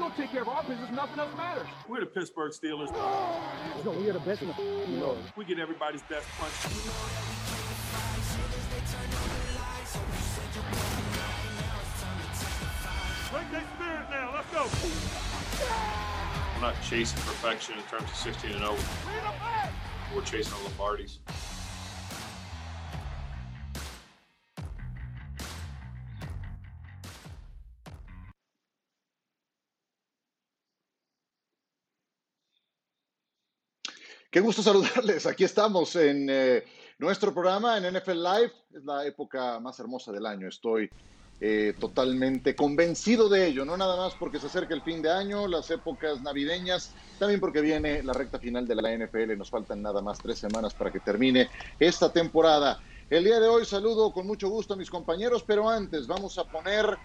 don't take care of our business, nothing else matters. We're the Pittsburgh Steelers. No, we are the best in the world. We get everybody's best punch. Break that spirit now. Let's go. I'm not chasing perfection in terms of 16 and 0. We're chasing Lombardis. Qué gusto saludarles. Aquí estamos en eh, nuestro programa en NFL Live. Es la época más hermosa del año. Estoy eh, totalmente convencido de ello. No nada más porque se acerca el fin de año, las épocas navideñas, también porque viene la recta final de la NFL. Nos faltan nada más tres semanas para que termine esta temporada. El día de hoy saludo con mucho gusto a mis compañeros, pero antes vamos a poner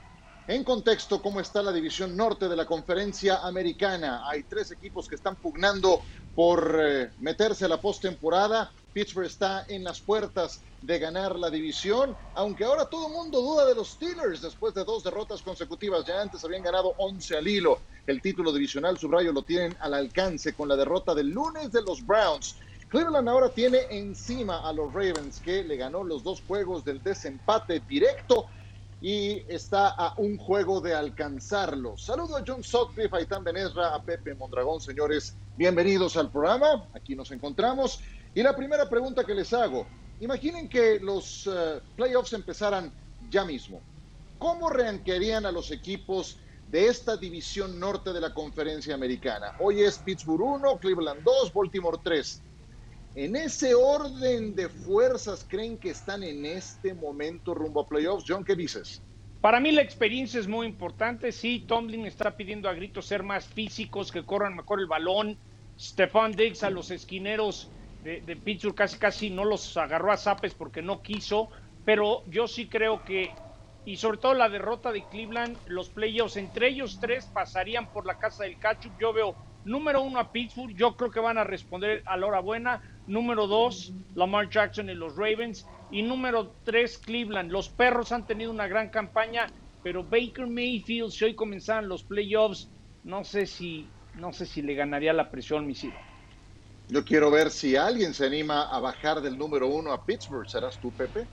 en contexto, ¿cómo está la división norte de la conferencia americana? Hay tres equipos que están pugnando por eh, meterse a la postemporada. Pittsburgh está en las puertas de ganar la división, aunque ahora todo el mundo duda de los Steelers después de dos derrotas consecutivas. Ya antes habían ganado 11 al hilo. El título divisional, subrayo, lo tienen al alcance con la derrota del lunes de los Browns. Cleveland ahora tiene encima a los Ravens, que le ganó los dos juegos del desempate directo y está a un juego de alcanzarlo. Saludo a John Sutcliffe, a Itán Benesra, a Pepe Mondragón, señores. Bienvenidos al programa. Aquí nos encontramos. Y la primera pregunta que les hago. Imaginen que los uh, playoffs empezaran ya mismo. ¿Cómo reanquearían a los equipos de esta división norte de la conferencia americana? Hoy es Pittsburgh 1, Cleveland 2, Baltimore 3. ¿En ese orden de fuerzas creen que están en este momento rumbo a playoffs? John, ¿qué dices? Para mí la experiencia es muy importante. Sí, Tomlin está pidiendo a gritos ser más físicos, que corran mejor el balón. Stefan Diggs a los esquineros de, Pittsburgh casi casi no los agarró a zapes porque no quiso. Pero yo sí creo que, y sobre todo la derrota de Cleveland, los playoffs entre ellos tres pasarían por la casa del Cachup. Yo veo número uno a Pittsburgh, yo creo que van a responder a la hora buena. Número dos, Lamar Jackson y los Ravens. Y número tres, Cleveland. Los perros han tenido una gran campaña, pero Baker Mayfield, si hoy comenzaran los playoffs, no sé si, no sé si le ganaría la presión, mi Ciro. Yo quiero ver si alguien se anima a bajar del número uno a Pittsburgh. ¿Serás tú, Pepe?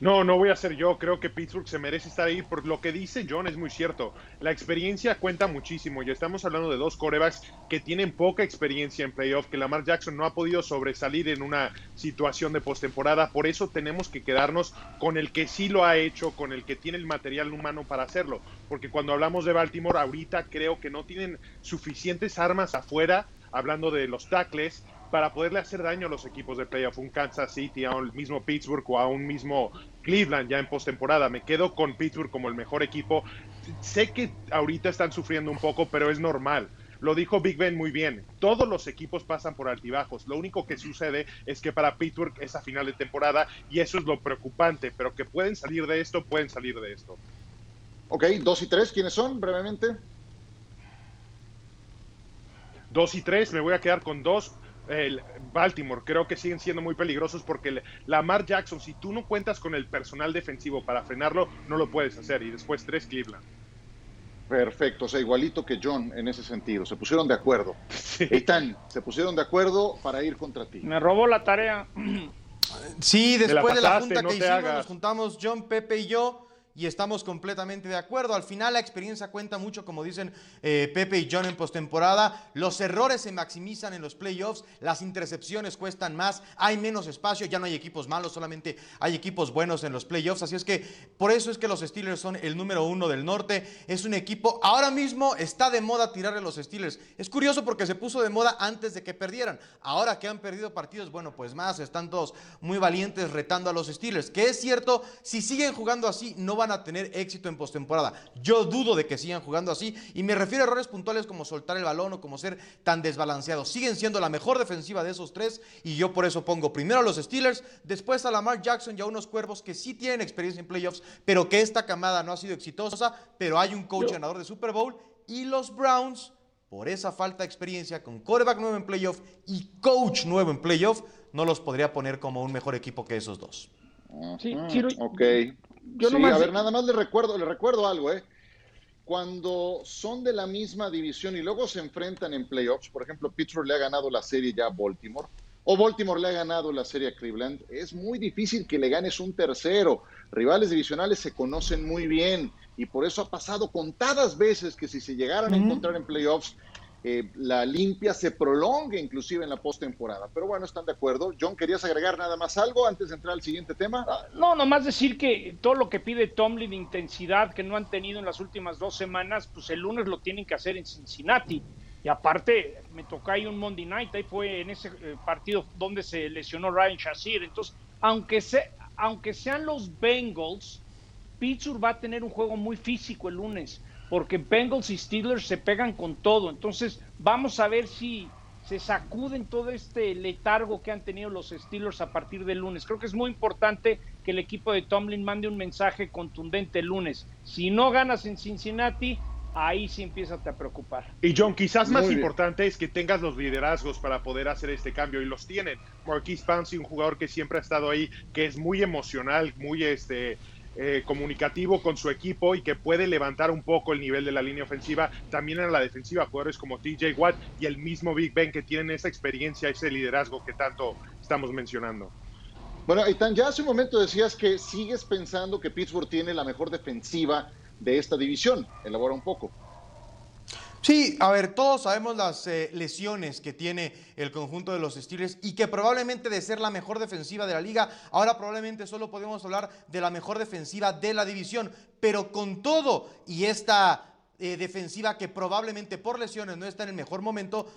No, no voy a ser yo. Creo que Pittsburgh se merece estar ahí. Por lo que dice John es muy cierto. La experiencia cuenta muchísimo. Y estamos hablando de dos corebacks que tienen poca experiencia en playoff, que Lamar Jackson no ha podido sobresalir en una situación de postemporada. Por eso tenemos que quedarnos con el que sí lo ha hecho, con el que tiene el material humano para hacerlo. Porque cuando hablamos de Baltimore, ahorita creo que no tienen suficientes armas afuera, hablando de los tackles, para poderle hacer daño a los equipos de playoff, un Kansas City, a un mismo Pittsburgh o a un mismo Cleveland ya en postemporada. Me quedo con Pittsburgh como el mejor equipo. Sé que ahorita están sufriendo un poco, pero es normal. Lo dijo Big Ben muy bien. Todos los equipos pasan por altibajos. Lo único que sucede es que para Pittsburgh es a final de temporada y eso es lo preocupante. Pero que pueden salir de esto, pueden salir de esto. Ok, dos y tres, ¿quiénes son brevemente? Dos y tres, me voy a quedar con dos el Baltimore. Creo que siguen siendo muy peligrosos porque Lamar Jackson, si tú no cuentas con el personal defensivo para frenarlo, no lo puedes hacer. Y después tres Cleveland. Perfecto, o sea, igualito que John en ese sentido. Se pusieron de acuerdo. Sí. Eitan, se pusieron de acuerdo para ir contra ti. Me robó la tarea. Sí, después la de la junta no que hicimos, hagas. nos juntamos John, Pepe y yo y estamos completamente de acuerdo. Al final la experiencia cuenta mucho, como dicen eh, Pepe y John en postemporada. Los errores se maximizan en los playoffs, las intercepciones cuestan más, hay menos espacio, ya no hay equipos malos, solamente hay equipos buenos en los playoffs. Así es que por eso es que los Steelers son el número uno del norte. Es un equipo, ahora mismo está de moda tirarle a los Steelers. Es curioso porque se puso de moda antes de que perdieran. Ahora que han perdido partidos, bueno, pues más, están todos muy valientes retando a los Steelers. Que es cierto, si siguen jugando así, no van a tener éxito en postemporada. Yo dudo de que sigan jugando así y me refiero a errores puntuales como soltar el balón o como ser tan desbalanceados. Siguen siendo la mejor defensiva de esos tres y yo por eso pongo primero a los Steelers, después a Lamar Jackson y a unos cuervos que sí tienen experiencia en playoffs, pero que esta camada no ha sido exitosa, pero hay un coach ganador de Super Bowl y los Browns por esa falta de experiencia con quarterback nuevo en playoff y coach nuevo en playoff, no los podría poner como un mejor equipo que esos dos. Sí, Ujú, Chiro, ok. Yo sí, nomás- a ver, nada más le recuerdo, le recuerdo algo, ¿eh? cuando son de la misma división y luego se enfrentan en playoffs, por ejemplo, Pittsburgh le ha ganado la serie ya a Baltimore, o Baltimore le ha ganado la serie a Cleveland, es muy difícil que le ganes un tercero. Rivales divisionales se conocen muy bien y por eso ha pasado contadas veces que si se llegaran a encontrar en playoffs, eh, la limpia se prolongue inclusive en la postemporada. Pero bueno, están de acuerdo. John, ¿querías agregar nada más algo antes de entrar al siguiente tema? No, nomás decir que todo lo que pide Tomlin de intensidad que no han tenido en las últimas dos semanas, pues el lunes lo tienen que hacer en Cincinnati. Y aparte, me tocó ahí un Monday Night, ahí fue en ese eh, partido donde se lesionó Ryan Shazir. Entonces, aunque, se, aunque sean los Bengals, Pittsburgh va a tener un juego muy físico el lunes, porque Bengals y Steelers se pegan con todo. Entonces, vamos a ver si se sacuden todo este letargo que han tenido los Steelers a partir del lunes. Creo que es muy importante que el equipo de Tomlin mande un mensaje contundente el lunes. Si no ganas en Cincinnati, ahí sí empieza a preocupar. Y John, quizás más importante es que tengas los liderazgos para poder hacer este cambio y los tienen. Marquise Pouncey, un jugador que siempre ha estado ahí, que es muy emocional, muy este eh, comunicativo con su equipo y que puede levantar un poco el nivel de la línea ofensiva, también en la defensiva, jugadores como TJ Watt y el mismo Big Ben que tienen esa experiencia, ese liderazgo que tanto estamos mencionando. Bueno, Aitan, ya hace un momento decías que sigues pensando que Pittsburgh tiene la mejor defensiva de esta división. Elabora un poco. Sí, a ver, todos sabemos las eh, lesiones que tiene el conjunto de los Steelers y que probablemente de ser la mejor defensiva de la liga, ahora probablemente solo podemos hablar de la mejor defensiva de la división, pero con todo y esta eh, defensiva que probablemente por lesiones no está en el mejor momento,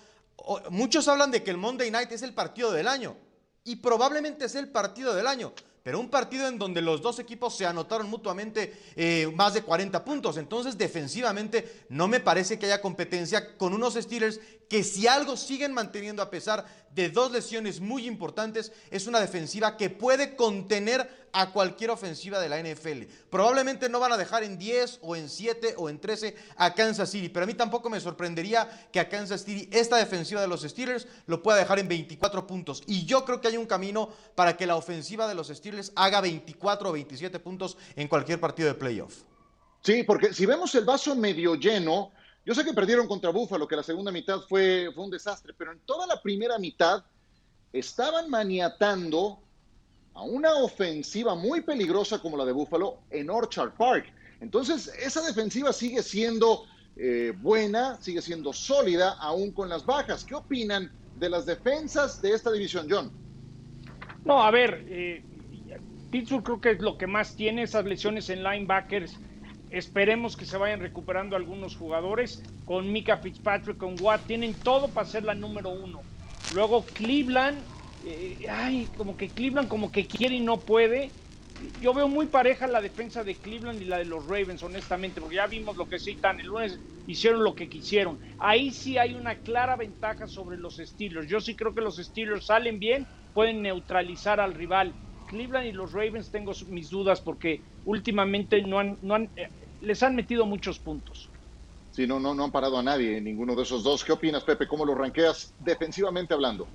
muchos hablan de que el Monday Night es el partido del año y probablemente es el partido del año pero un partido en donde los dos equipos se anotaron mutuamente eh, más de 40 puntos. Entonces, defensivamente, no me parece que haya competencia con unos Steelers que si algo siguen manteniendo a pesar de dos lesiones muy importantes, es una defensiva que puede contener a cualquier ofensiva de la NFL. Probablemente no van a dejar en 10 o en 7 o en 13 a Kansas City, pero a mí tampoco me sorprendería que a Kansas City esta defensiva de los Steelers lo pueda dejar en 24 puntos. Y yo creo que hay un camino para que la ofensiva de los Steelers haga 24 o 27 puntos en cualquier partido de playoff. Sí, porque si vemos el vaso medio lleno, yo sé que perdieron contra Búfalo, que la segunda mitad fue, un desastre, pero en toda la primera mitad estaban maniatando a una ofensiva muy peligrosa como la de Búfalo en Orchard Park. Entonces, esa defensiva sigue siendo eh, buena, sigue siendo sólida, aún con las bajas. ¿Qué opinan de las defensas de esta división, John? No, a ver, eh, Pittsburgh creo que es lo que más tiene esas lesiones en linebackers Esperemos que se vayan recuperando algunos jugadores. Con Mika Fitzpatrick, con Watt, tienen todo para ser la número uno. Luego Cleveland, eh, ay, como que Cleveland como que quiere y no puede. Yo veo muy pareja la defensa de Cleveland y la de los Ravens, honestamente, porque ya vimos lo que citan. El lunes hicieron lo que quisieron. Ahí sí hay una clara ventaja sobre los Steelers. Yo sí creo que los Steelers salen bien, pueden neutralizar al rival. Cleveland y los Ravens tengo mis dudas porque últimamente no han, no han eh, les han metido muchos puntos. Sí, no, no, no han parado a nadie, ninguno de esos dos. ¿Qué opinas, Pepe? ¿Cómo lo ranqueas defensivamente hablando?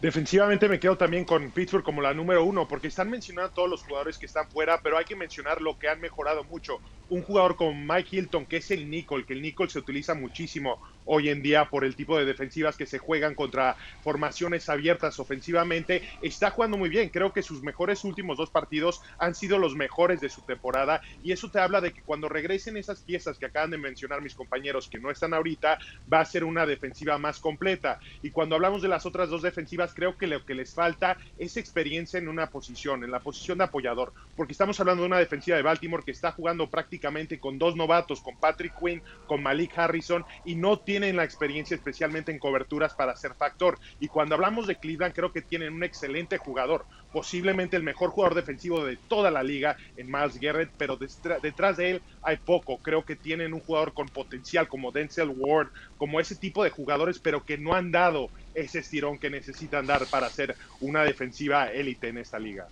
Defensivamente me quedo también con Pittsburgh como la número uno, porque están mencionando a todos los jugadores que están fuera, pero hay que mencionar lo que han mejorado mucho. Un jugador como Mike Hilton, que es el nickel, que el nickel se utiliza muchísimo hoy en día por el tipo de defensivas que se juegan contra formaciones abiertas ofensivamente, está jugando muy bien. Creo que sus mejores últimos dos partidos han sido los mejores de su temporada y eso te habla de que cuando regresen esas piezas que acaban de mencionar mis compañeros que no están ahorita, va a ser una defensiva más completa. Y cuando hablamos de las otras dos defensivas, creo que lo que les falta es experiencia en una posición, en la posición de apoyador, porque estamos hablando de una defensiva de Baltimore que está jugando prácticamente con dos novatos, con Patrick Quinn, con Malik Harrison, y no tienen la experiencia especialmente en coberturas para ser factor. Y cuando hablamos de Cleveland, creo que tienen un excelente jugador, posiblemente el mejor jugador defensivo de toda la liga en Miles Garrett, pero detrás de él hay poco. Creo que tienen un jugador con potencial como Denzel Ward, como ese tipo de jugadores, pero que no han dado ese estirón que necesitan dar para ser una defensiva élite en esta liga.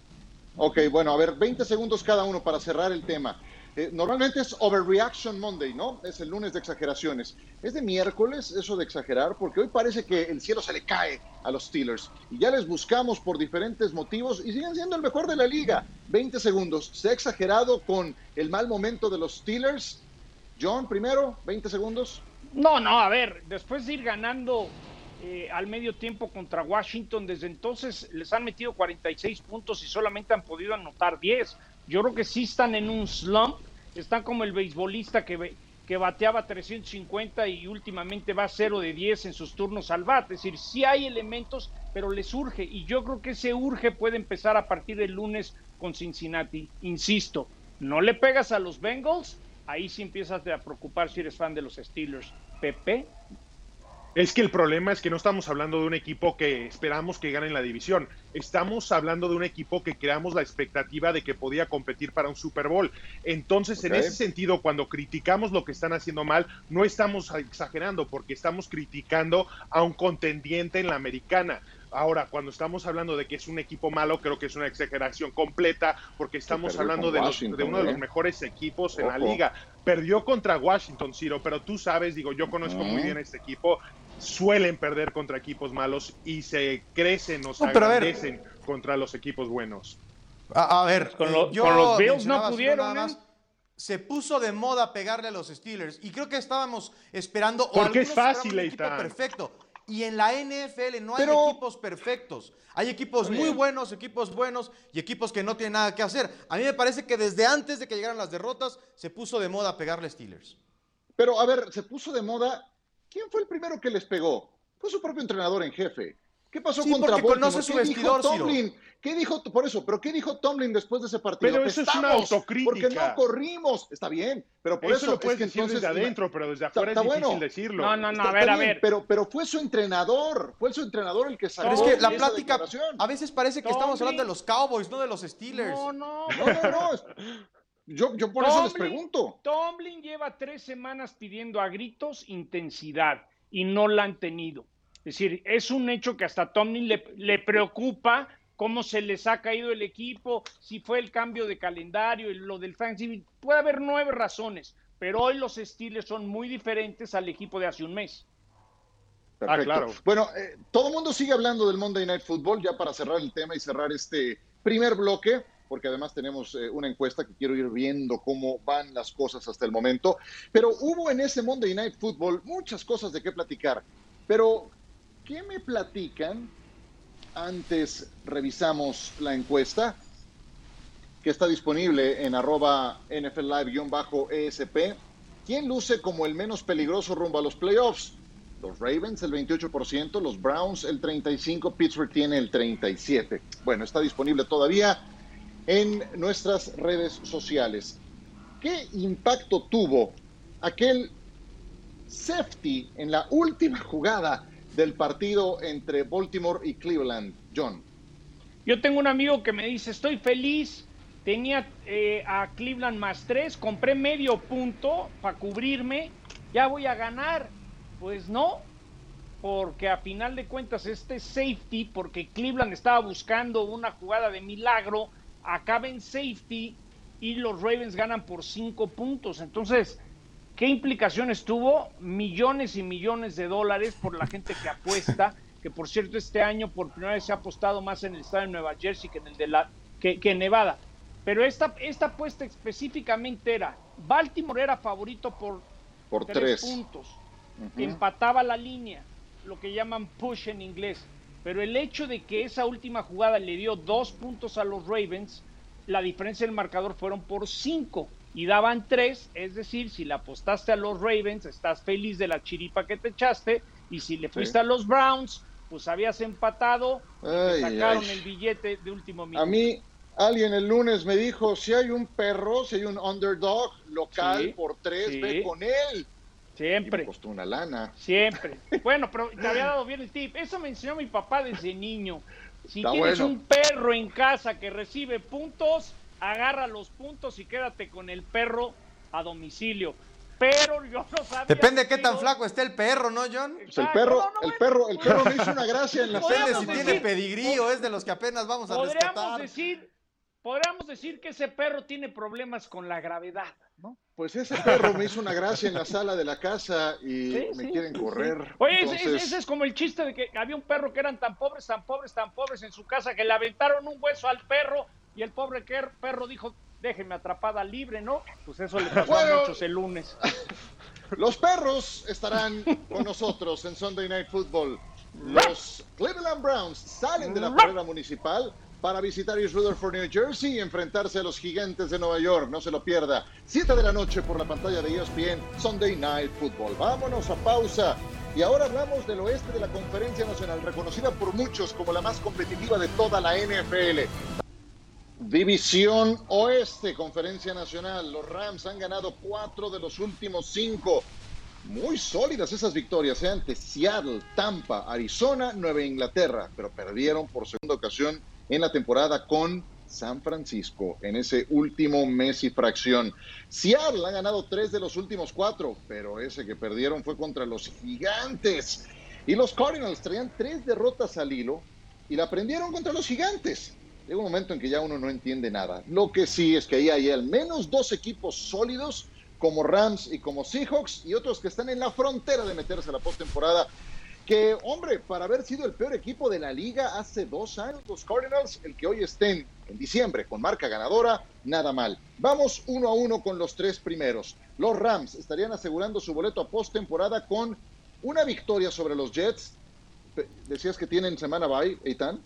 Ok, bueno, a ver, 20 segundos cada uno para cerrar el tema. Eh, normalmente es Overreaction Monday, ¿no? Es el lunes de exageraciones. Es de miércoles eso de exagerar, porque hoy parece que el cielo se le cae a los Steelers. Y ya les buscamos por diferentes motivos y siguen siendo el mejor de la liga. 20 segundos. ¿Se ha exagerado con el mal momento de los Steelers? John, primero, 20 segundos. No, no, a ver, después de ir ganando eh, al medio tiempo contra Washington, desde entonces les han metido 46 puntos y solamente han podido anotar 10. Yo creo que sí están en un slump, están como el beisbolista que, que bateaba 350 y últimamente va 0 de 10 en sus turnos al bate. Es decir, sí hay elementos, pero les urge y yo creo que ese urge puede empezar a partir del lunes con Cincinnati. Insisto, no le pegas a los Bengals, ahí sí empiezas a preocupar si eres fan de los Steelers. Pepe. Es que el problema es que no estamos hablando de un equipo que esperamos que gane la división. Estamos hablando de un equipo que creamos la expectativa de que podía competir para un Super Bowl. Entonces, en ese sentido, cuando criticamos lo que están haciendo mal, no estamos exagerando porque estamos criticando a un contendiente en la americana. Ahora, cuando estamos hablando de que es un equipo malo, creo que es una exageración completa, porque estamos hablando de, de, uno de los ¿eh? mejores equipos en la liga. Perdió contra Washington, Ciro, pero tú sabes, digo, yo conozco muy bien este equipo, suelen perder contra equipos malos y se crecen o se agradecen contra los equipos buenos. A, ver, con, eh, los Bills no pudieron. ¿eh? se puso de moda pegarle a los Steelers y creo que estábamos esperando. Porque es fácil, equipo perfecto. Y en la NFL no hay equipos perfectos. Hay equipos muy buenos, equipos buenos y equipos que no tienen nada que hacer. A mí me parece que desde antes de que llegaran las derrotas se puso de moda pegarle a Steelers. Pero a ver, se puso de moda. ¿Quién fue el primero que les pegó? Fue su propio entrenador en jefe. ¿Qué pasó contra porque conoce su vestidor, Tomlin? ¿Qué dijo, por eso, pero qué dijo Tomlin después de ese partido? Pero eso es una autocrítica. Porque no corrimos. Está bien, pero por eso, eso lo puedes decir desde adentro, pero desde afuera es difícil decirlo. No, no, no, a ver, a ver. Pero, pero fue su entrenador, fue su entrenador el que salió. es que la plática, a veces parece que estamos hablando de los Cowboys, no de los Steelers. No, no, no, no. Yo, yo por eso les pregunto. Tomlin lleva tres semanas pidiendo a gritos intensidad y no la han tenido. Es decir, es un hecho que hasta Tomlin le, le preocupa cómo se les ha caído el equipo, si fue el cambio de calendario, lo del Thanksgiving. Puede haber nueve razones, pero hoy los estilos son muy diferentes al equipo de hace un mes. Perfecto. Ah, claro. Bueno, eh, todo el mundo sigue hablando del Monday Night Football, ya para cerrar el tema y cerrar este primer bloque, porque además tenemos eh, una encuesta que quiero ir viendo cómo van las cosas hasta el momento. Pero hubo en ese Monday Night Football muchas cosas de qué platicar. Pero ¿Qué me platican? Antes revisamos la encuesta que está disponible en arroba NFL Live-ESP. ¿Quién luce como el menos peligroso rumbo a los playoffs? Los Ravens el 28%, los Browns el 35%, Pittsburgh tiene el 37%. Bueno, está disponible todavía en nuestras redes sociales. ¿Qué impacto tuvo aquel safety en la última jugada del partido entre Baltimore y Cleveland, John? Yo tengo un amigo que me dice, estoy feliz, tenía eh, a Cleveland más tres, compré medio punto para cubrirme, ya voy a ganar. Pues no, porque a final de cuentas este safety, porque Cleveland estaba buscando una jugada de milagro, acaba en safety y los Ravens ganan por cinco puntos. Entonces, ¿Qué implicaciones tuvo? Millones y millones de dólares por la gente que apuesta, que por cierto este año por primera vez se ha apostado más en el estado de Nueva Jersey que en el de la que, en Nevada. Pero esta, esta apuesta específicamente era, Baltimore era favorito por, por tres, puntos, empataba la línea, lo que llaman push en inglés. Pero el hecho de que esa última jugada le dio dos puntos a los Ravens, la diferencia del marcador fueron por cinco y daban tres, es decir, si le apostaste a los Ravens, estás feliz de la chiripa que te echaste, y si le fuiste a los Browns, pues habías empatado, y sacaron el billete de último minuto. A mí, alguien el lunes me dijo, si hay un perro, si hay un underdog local por tres, ve con él. Siempre. me costó una lana. Siempre. Bueno, pero te había dado bien el tip. Eso me enseñó mi papá desde niño. Si tienes un perro en casa que recibe puntos, agarra los puntos y quédate con el perro a domicilio. Pero yo no sabía. Depende de qué tan flaco esté el perro, ¿no, John? Pues el perro, el perro, el perro me hizo una gracia en la Depende si tiene pedigrí o es de los que apenas vamos a rescatar. Decir, podríamos decir que ese perro tiene problemas con la gravedad, ¿no? Pues ese perro me hizo una gracia en la sala de la casa y me quieren correr. Oye, ese, es como el chiste de que había un perro que eran tan pobres, tan pobres, tan pobres en su casa que le aventaron un hueso al perro y el pobre perro dijo, déjenme atrapada libre, ¿no? Pues eso le pasó Bueno. a muchos el lunes. Los perros estarán con nosotros en Sunday Night Football. Los Cleveland Browns salen de la carrera municipal para visitar East Rutherford, New Jersey y enfrentarse a los gigantes de Nueva York. No se lo pierda. 7 de la noche por la pantalla de ESPN Sunday Night Football. Vámonos a pausa. Y ahora hablamos del oeste de la Conferencia Nacional, reconocida por muchos como la más competitiva de toda la NFL. División Oeste, Conferencia Nacional. Los Rams han ganado cuatro de los últimos cinco. Muy sólidas esas victorias ¿eh? ante Seattle, Tampa, Arizona, Nueva Inglaterra, pero perdieron por segunda ocasión en la temporada con San Francisco en ese último mes y fracción. Seattle ha ganado tres de los últimos cuatro, pero ese que perdieron fue contra los gigantes. Y los Cardinals traían tres derrotas al hilo y la prendieron contra los gigantes. Llega un momento en que ya uno no entiende nada. Lo que sí es que ahí hay al menos dos equipos sólidos como Rams y como Seahawks y otros que están en la frontera de meterse a la postemporada. Que, hombre, para haber sido el peor equipo de la liga hace dos años, los Cardinals, el que hoy estén en diciembre con marca ganadora, nada mal. Vamos uno a uno con los tres primeros. Los Rams estarían asegurando su boleto a postemporada con una victoria sobre los Jets. Decías que tienen semana bye, Eitan.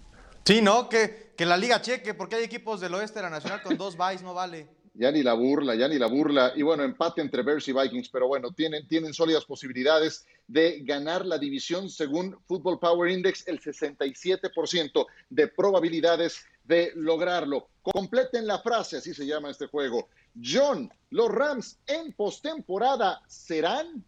Sí, no, que, que la liga cheque, porque hay equipos del oeste de la Nacional con dos byes, no vale. Ya ni la burla, ya ni la burla. Y bueno, empate entre Bears y Vikings, pero bueno, tienen, tienen sólidas posibilidades de ganar la división según Football Power Index, el 67% de probabilidades de lograrlo. Completen la frase, así se llama este juego. John, los Rams en postemporada serán.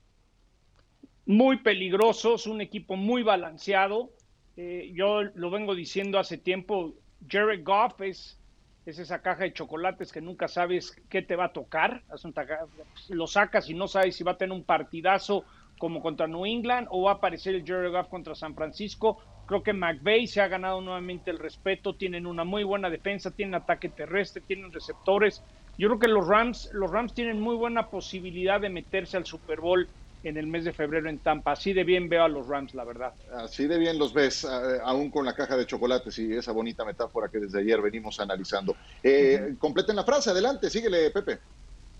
muy peligrosos, un equipo muy balanceado. Eh, yo lo vengo diciendo hace tiempo, Jared Goff es, es esa caja de chocolates que nunca sabes qué te va a tocar. Lo sacas y no sabes si va a tener un partidazo como contra New England o va a aparecer el Jared Goff contra San Francisco. Creo que McVay se ha ganado nuevamente el respeto, tienen una muy buena defensa, tienen ataque terrestre, tienen receptores. Yo creo que los Rams, los Rams tienen muy buena posibilidad de meterse al Super Bowl en el mes de febrero en Tampa. Así de bien veo a los Rams, la verdad. Así de bien los ves, aún con la caja de chocolates y esa bonita metáfora que desde ayer venimos analizando. Eh, Completen la frase, adelante, síguele, Pepe.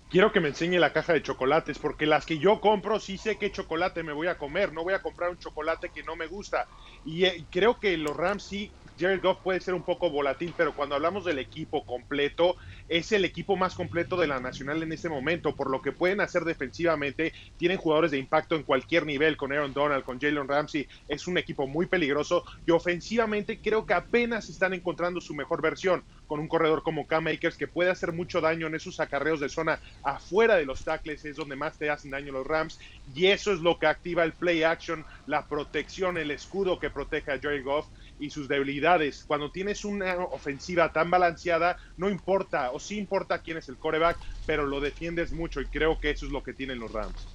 Quiero que me enseñe la caja de chocolates, porque las que yo compro sí sé qué chocolate me voy a comer. No voy a comprar un chocolate que no me gusta. Y eh, creo que los Rams sí, Jared Goff puede ser un poco volátil, pero cuando hablamos del equipo completo, es el equipo más completo de la Nacional en este momento. Por lo que pueden hacer defensivamente, tienen jugadores de impacto en cualquier nivel, con Aaron Donald, con Jalen Ramsey. Es un equipo muy peligroso. Y ofensivamente creo que apenas están encontrando su mejor versión con un corredor como Cam Akers que puede hacer mucho daño en esos acarreos de zona afuera de los tackles, es donde más te hacen daño los Rams, y eso es lo que activa el play action, la protección, el escudo que protege a Jared Goff y sus debilidades. Cuando tienes una ofensiva tan balanceada, no importa, o sí importa quién es el coreback, pero lo defiendes mucho y creo que eso es lo que tienen los Rams.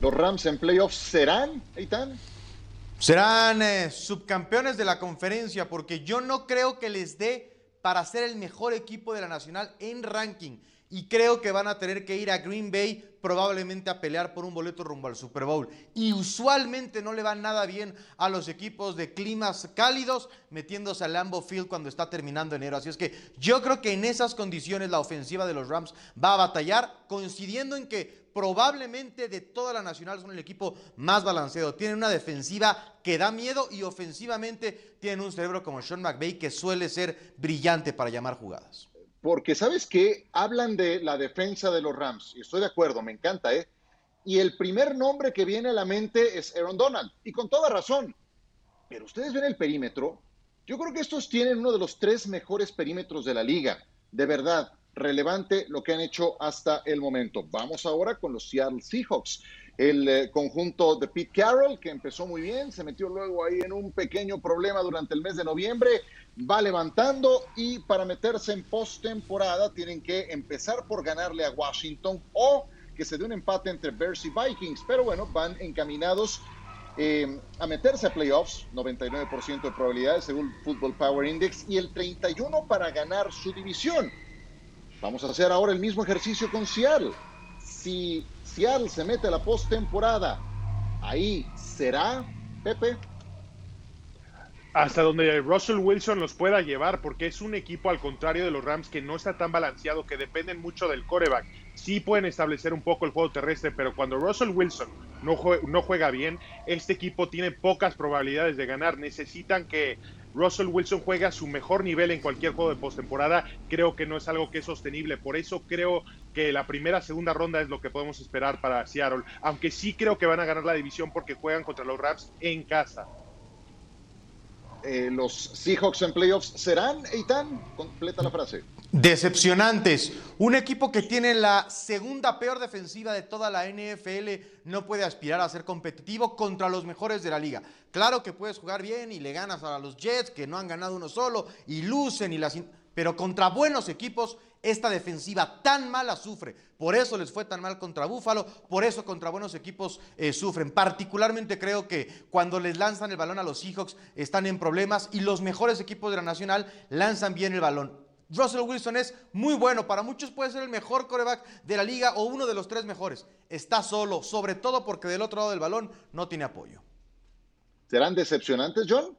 ¿Los Rams en playoffs serán, Eitan? Serán eh, subcampeones de la conferencia porque yo no creo que les dé para ser el mejor equipo de la Nacional en ranking. Y creo que van a tener que ir a Green Bay probablemente a pelear por un boleto rumbo al Super Bowl. Y usualmente no le va nada bien a los equipos de climas cálidos metiéndose al Lambeau Field cuando está terminando enero. Así es que yo creo que en esas condiciones la ofensiva de los Rams va a batallar, coincidiendo en que probablemente de toda la Nacional son el equipo más balanceado. Tienen una defensiva que da miedo y ofensivamente tienen un cerebro como Sean McVay que suele ser brillante para llamar jugadas. Porque, ¿sabes qué? Hablan de la defensa de los Rams, y estoy de acuerdo, me encanta, ¿eh? Y el primer nombre que viene a la mente es Aaron Donald, y con toda razón. Pero ustedes ven el perímetro. Yo creo que estos tienen uno de los tres mejores perímetros de la liga. De verdad, relevante lo que han hecho hasta el momento. Vamos ahora con los Seattle Seahawks. El eh, conjunto de Pete Carroll, que empezó muy bien, se metió luego ahí en un pequeño problema durante el mes de noviembre, va levantando y para meterse en postemporada tienen que empezar por ganarle a Washington o que se dé un empate entre Bears y Vikings. Pero bueno, van encaminados eh, a meterse a playoffs, 99% de probabilidades según Football Power Index y el 31% para ganar su división. Vamos a hacer ahora el mismo ejercicio con Seattle. Si Seattle se mete a la postemporada, ahí será, Pepe. hasta donde Russell Wilson los pueda llevar, porque es un equipo al contrario de los Rams que no está tan balanceado, que dependen mucho del coreback. Sí pueden establecer un poco el juego terrestre, pero cuando Russell Wilson no juega, no juega bien, este equipo tiene pocas probabilidades de ganar. Necesitan que Russell Wilson juegue a su mejor nivel en cualquier juego de postemporada. Creo que no es algo que es sostenible. Por eso creo que la primera, segunda ronda es lo que podemos esperar para Seattle. Aunque sí creo que van a ganar la división porque juegan contra los Rams en casa. Eh, los Seahawks en playoffs serán, Eitan, completa la frase. Decepcionantes. Un equipo que tiene la segunda peor defensiva de toda la NFL no puede aspirar a ser competitivo contra los mejores de la liga. Claro que puedes jugar bien y le ganas a los Jets, que no han ganado uno solo, y lucen y las... Pero contra buenos equipos esta defensiva tan mala sufre. Por eso les fue tan mal contra Búfalo, por eso contra buenos equipos eh, sufren. Particularmente creo que cuando les lanzan el balón a los Seahawks están en problemas y los mejores equipos de la Nacional lanzan bien el balón. Russell Wilson es muy bueno, para muchos puede ser el mejor coreback de la liga o uno de los tres mejores. Está solo, sobre todo porque del otro lado del balón no tiene apoyo. ¿Serán decepcionantes, John?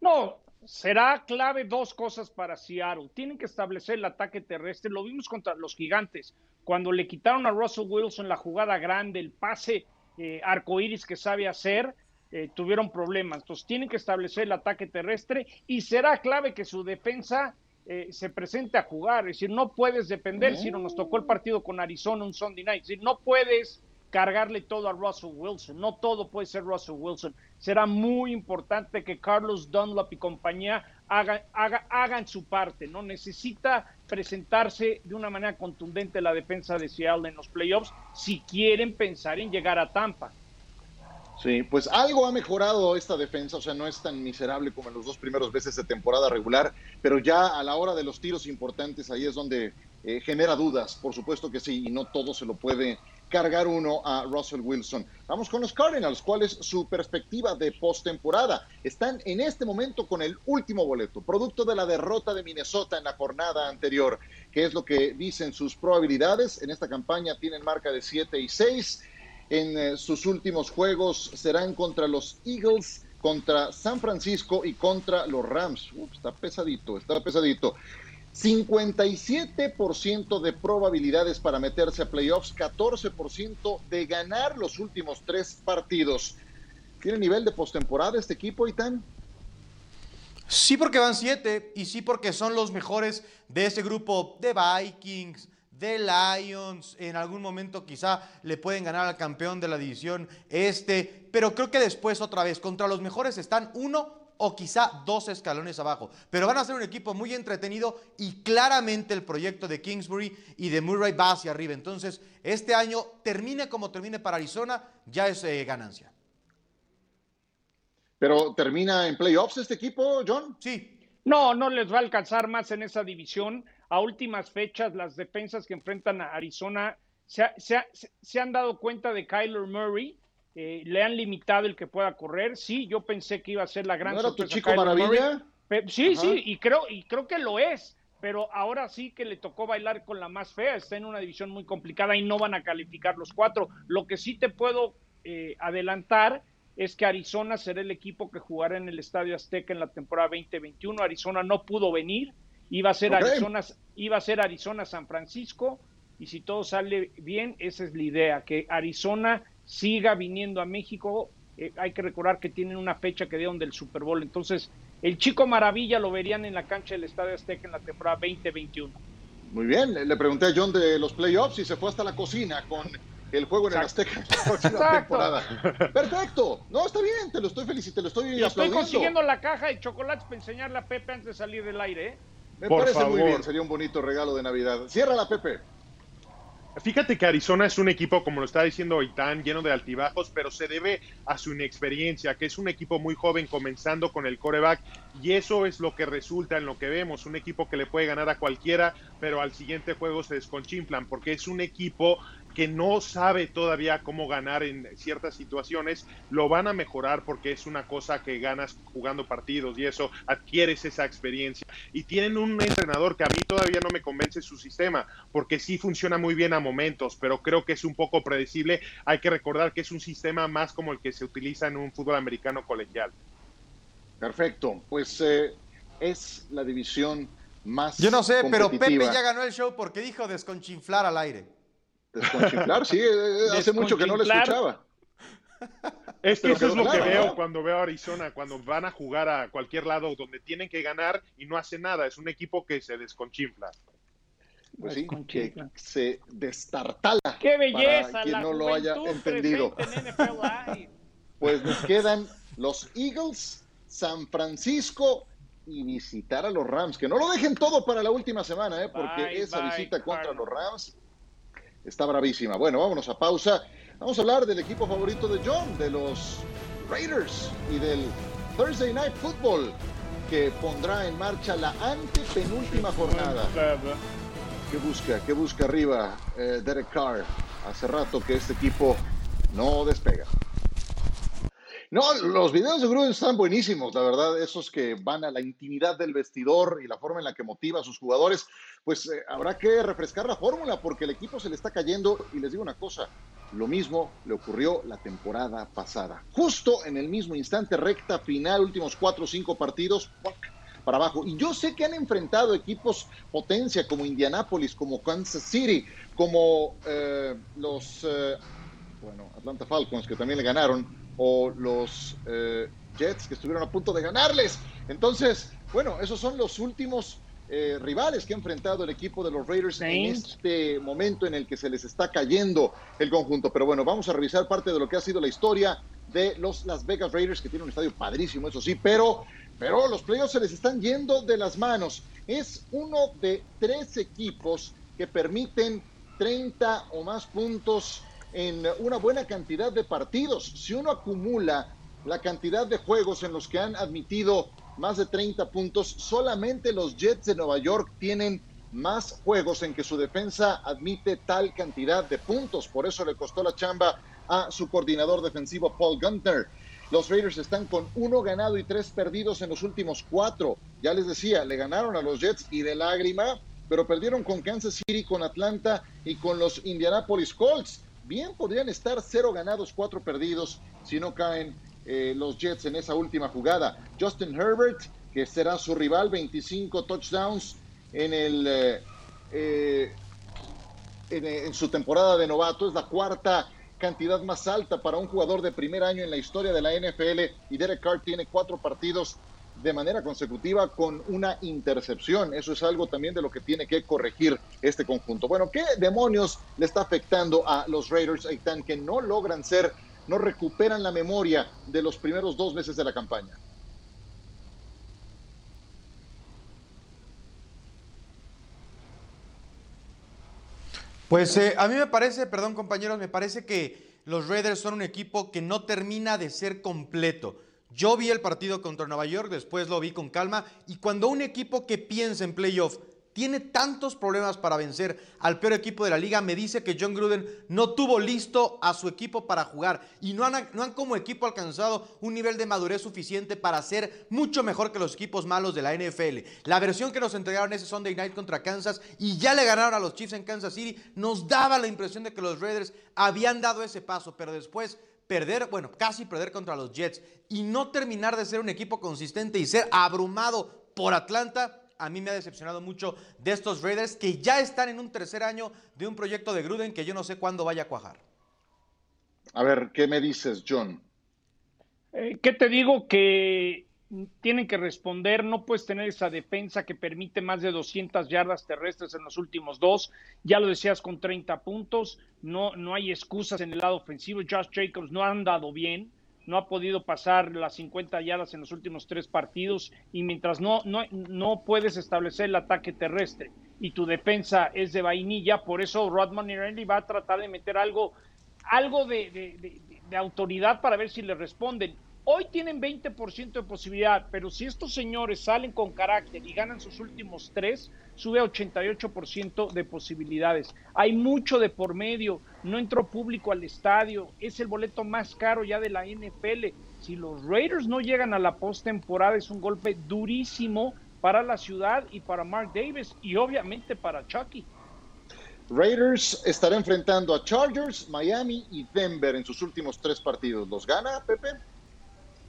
No, será clave dos cosas para Seattle. Tienen que establecer el ataque terrestre. Lo vimos contra los gigantes. Cuando le quitaron a Russell Wilson la jugada grande, el pase eh, arcoíris que sabe hacer, eh, tuvieron problemas. Entonces tienen que establecer el ataque terrestre y será clave que su defensa eh, se presente a jugar. Es decir, no puedes depender, si no nos tocó el partido con Arizona un Sunday night. Es decir, no puedes cargarle todo a Russell Wilson. No todo puede ser Russell Wilson. Será muy importante que Carlos Dunlap y compañía hagan, hagan su parte. No necesita presentarse de una manera contundente la defensa de Seattle en los playoffs si quieren pensar en llegar a Tampa. Sí, pues algo ha mejorado esta defensa, o sea, no es tan miserable como en los dos primeros meses de temporada regular, pero ya a la hora de los tiros importantes ahí es donde eh, genera dudas, por supuesto que sí, y no todo se lo puede cargar uno a Russell Wilson. Vamos con los Cardinals. ¿Cuál es su perspectiva de postemporada? Están en este momento con el último boleto, producto de la derrota de Minnesota en la jornada anterior. ¿Qué es lo que dicen sus probabilidades? En esta campaña tienen marca de 7 y 6. En eh, sus últimos juegos serán contra los Eagles, contra San Francisco y contra los Rams. está pesadito, está pesadito. 57% de probabilidades para meterse a playoffs, 14% de ganar los últimos tres partidos. ¿Tiene nivel de postemporada este equipo, Itán? Sí, porque van siete y sí, porque son los mejores de ese grupo de Vikings, de Lions. En algún momento quizá le pueden ganar al campeón de la división este, pero creo que después otra vez contra los mejores están uno o quizá dos escalones abajo. Pero van a ser un equipo muy entretenido y claramente el proyecto de Kingsbury y de Murray va hacia arriba. Entonces, este año, termine como termine para Arizona, ya es eh, ganancia. ¿Pero termina en playoffs este equipo, John? Sí. No, no les va a alcanzar más en esa división. A últimas fechas, las defensas que enfrentan a Arizona se, se han dado cuenta de Kyler Murray eh, le han limitado el que pueda correr. Sí, yo pensé que iba a ser la gran ¿No era tu chico maravilla? sí, sí, y creo, y creo que lo es. Pero ahora sí que le tocó bailar con la más fea. Está en una división muy complicada y no van a calificar los cuatro. Lo que sí te puedo eh, adelantar es que Arizona será el equipo que jugará en el Estadio Azteca en la temporada 2021. Arizona no pudo venir. Iba a ser Arizona, iba a ser Arizona San Francisco. Y si todo sale bien, esa es la idea, que Arizona siga viniendo a México. Eh, hay que recordar que tienen una fecha que dieron del Super Bowl. Entonces, el chico maravilla lo verían en la cancha del Estadio Azteca en la temporada 2021. Muy bien, le pregunté a John de los playoffs y se fue hasta la cocina con el juego en el Azteca la temporada. Perfecto, no, está bien, te lo estoy felicitando, te lo estoy y Estoy consiguiendo la caja de chocolates para enseñarle a Pepe antes de salir del aire. ¿eh? Me parece muy bien, sería un bonito regalo de Navidad. Cierra la Pepe. Fíjate que Arizona es un equipo, como lo está diciendo Itán, lleno de altibajos, pero se debe a su inexperiencia, que es un equipo muy joven comenzando con el coreback, y eso es lo que resulta en lo que vemos, un equipo que le puede ganar a cualquiera, pero al siguiente juego se desconchimplan, porque es un equipo que no sabe todavía cómo ganar en ciertas situaciones, lo van a mejorar porque es una cosa que ganas jugando partidos y eso adquieres esa experiencia. Y tienen un entrenador que a mí todavía no me convence su sistema, porque sí funciona muy bien a momentos, pero creo que es un poco predecible. Hay que recordar que es un sistema más como el que se utiliza en un fútbol americano colegial. Perfecto. Pues eh, es la división más. Yo no sé, pero Pepe ya ganó el show porque dijo desconchinflar al aire. Desconchinflar, sí, eh, hace mucho que no lo escuchaba. Es que Pero eso es lo que veo ¿no? cuando veo a Arizona, cuando van a jugar a cualquier lado donde tienen que ganar y no hacen nada. Es un equipo que se desconchinfla. Pues sí, que se destartala. ¡Qué belleza! Para quien la no lo haya entendido. en. Pues nos quedan los Eagles, San Francisco y visitar a los Rams. Que no lo dejen todo para la última semana, ¿eh? porque Bye, esa bye, visita contra los Rams está bravísima. Bueno, vámonos a pausa. Vamos a hablar del equipo favorito de John, de los Raiders y del Thursday Night Football, que pondrá en marcha la antepenúltima jornada. ¿Qué busca? ¿Qué busca arriba eh, Derek Carr? Hace rato que este equipo no despega. No, los videos de Gruden están buenísimos, la verdad, esos que van a la intimidad del vestidor y la forma en la que motiva a sus jugadores, pues eh, habrá que refrescar la fórmula porque el equipo se le está cayendo y les digo una cosa, lo mismo le ocurrió la temporada pasada. Justo en el mismo instante, recta final, últimos cuatro o cinco partidos, para abajo. Y yo sé que han enfrentado equipos potencia como Indianapolis, como Kansas City, como eh, los eh, bueno, Atlanta Falcons, que también le ganaron, o los eh, Jets, que estuvieron a punto de ganarles. Entonces, bueno, esos son los últimos eh, rivales que ha enfrentado el equipo de los Raiders en este momento en el que se les está cayendo el conjunto. Pero bueno, vamos a revisar parte de lo que ha sido la historia de los Las Vegas Raiders, que tiene un estadio padrísimo, eso sí, pero, pero los playoffs se les están yendo de las manos. Es uno de tres equipos que permiten 30 o más puntos en una buena cantidad de partidos. Si uno acumula la cantidad de juegos en los que han admitido más de 30 puntos, solamente los Jets de Nueva York tienen más juegos en que su defensa admite tal cantidad de puntos. Por eso le costó la chamba a su coordinador defensivo Paul Gunther. Los Raiders están con uno ganado y tres perdidos en los últimos cuatro. Ya les decía, le ganaron a los Jets y de lágrima, pero perdieron con Kansas City, con Atlanta y con los Indianapolis Colts. Bien podrían estar cero ganados, cuatro perdidos si no caen eh, los Jets en esa última jugada. Justin Herbert, que será su rival, 25 touchdowns en el eh, eh, en, en su temporada de novato. Es la cuarta cantidad más alta para un jugador de primer año en la historia de la NFL y Derek Carr tiene cuatro partidos de manera consecutiva con una intercepción. Eso es algo también de lo que tiene que corregir este conjunto. Bueno, ¿qué demonios le está afectando a los Raiders Aitan que no logran ser, no recuperan la memoria de los primeros dos meses de la campaña? Pues eh, a mí me parece, perdón compañeros, me parece que los Raiders son un equipo que no termina de ser completo. Yo vi el partido contra Nueva York, después lo vi con calma, y cuando un equipo que piensa en playoff tiene tantos problemas para vencer al peor equipo de la liga, me dice que John Gruden no tuvo listo a su equipo para jugar y no han, no han como equipo alcanzado un nivel de madurez suficiente para ser mucho mejor que los equipos malos de la NFL. La versión que nos entregaron ese Sunday Night contra Kansas y ya le ganaron a los Chiefs en Kansas City nos daba la impresión de que los Raiders habían dado ese paso, pero después perder, bueno, casi perder contra los Jets y no terminar de ser un equipo consistente y ser abrumado por Atlanta, a mí me ha decepcionado mucho de estos Raiders que ya están en un tercer año de un proyecto de Gruden que yo no sé cuándo vaya a cuajar. A ver, ¿qué me dices, John? Eh, ¿Qué te digo? Que tienen que responder, no puedes tener esa defensa que permite más de 200 yardas terrestres en los últimos dos, ya lo decías con 30 puntos, no, no hay excusas en el lado ofensivo, Josh Jacobs no ha andado bien, no ha podido pasar las 50 yardas en los últimos tres partidos y mientras no, no, no puedes establecer el ataque terrestre y tu defensa es de vainilla, por eso Rodman y Randy va a tratar de meter algo, algo de, de, de autoridad para ver si le responden. Hoy tienen 20% de posibilidad, pero si estos señores salen con carácter y ganan sus últimos tres, sube a 88% de posibilidades. Hay mucho de por medio, no entró público al estadio, es el boleto más caro ya de la NFL. Si los Raiders no llegan a la postemporada, es un golpe durísimo para la ciudad y para Mark Davis y obviamente para Chucky. Raiders estará enfrentando a Chargers, Miami y Denver en sus últimos tres partidos. ¿Los gana, Pepe?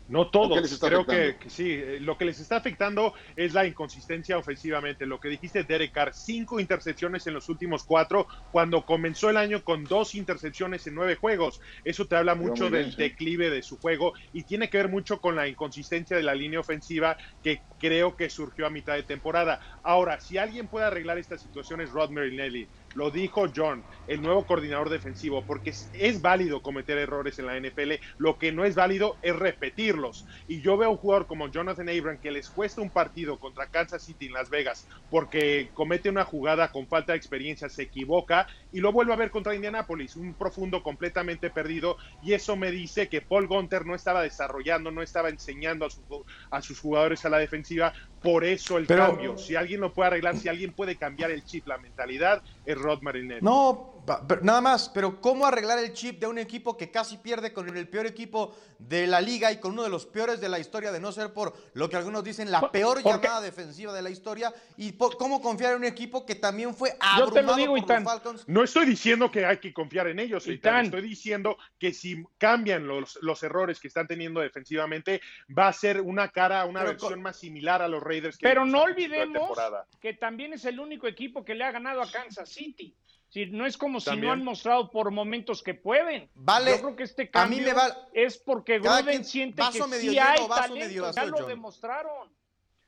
No les está Creo afectando? que, que sí. eh, Lo que les está afectando es la inconsistencia ofensivamente. Lo que dijiste, Derek Carr, cinco intercepciones en los últimos cuatro, cuando comenzó el año con dos intercepciones en nueve juegos. Eso te habla mucho bien, del sí. declive de su juego y tiene que ver mucho con la inconsistencia de la línea ofensiva que creo que surgió a mitad de temporada. Ahora, si alguien puede arreglar esta situación es Rod Marinelli. Lo dijo John, el nuevo coordinador defensivo, porque es, válido cometer errores en la NFL. Lo que no es válido es repetirlos. Y yo veo a un jugador como Jonathan Abram que les cuesta un partido contra Kansas City en Las Vegas porque comete una jugada con falta de experiencia, se equivoca y lo vuelve a ver contra Indianapolis, un profundo completamente perdido. Y eso me dice que Paul Gunter no estaba desarrollando, no estaba enseñando a, su- a sus jugadores a la defensiva. Por eso el Pero- cambio. Si alguien lo puede arreglar, si alguien puede cambiar el chip, la mentalidad, es Rod Marinelli. No, pero nada más, pero ¿cómo arreglar el chip de un equipo que casi pierde con el peor equipo de la liga y con uno de los peores de la historia, de no ser por lo que algunos dicen la peor llamada defensiva de la historia? ¿Y por- cómo confiar en un equipo que también fue Yo te lo abrumado digo, por Itán. los Falcons? No estoy diciendo que hay que confiar en ellos. Itán. estoy diciendo que si cambian los, los errores que están teniendo defensivamente, va a ser una cara, una Pero versión con- más similar a los Raiders. Que Pero no olvidemos que también es el único equipo que le ha ganado a Kansas City. No es como si no han mostrado por momentos que pueden. Vale, Yo creo que este a mí cambio me va- es porque Gruden siente vaso que medio sí lleno, hay vaso talento, medio ya vacío, lo John. demostraron.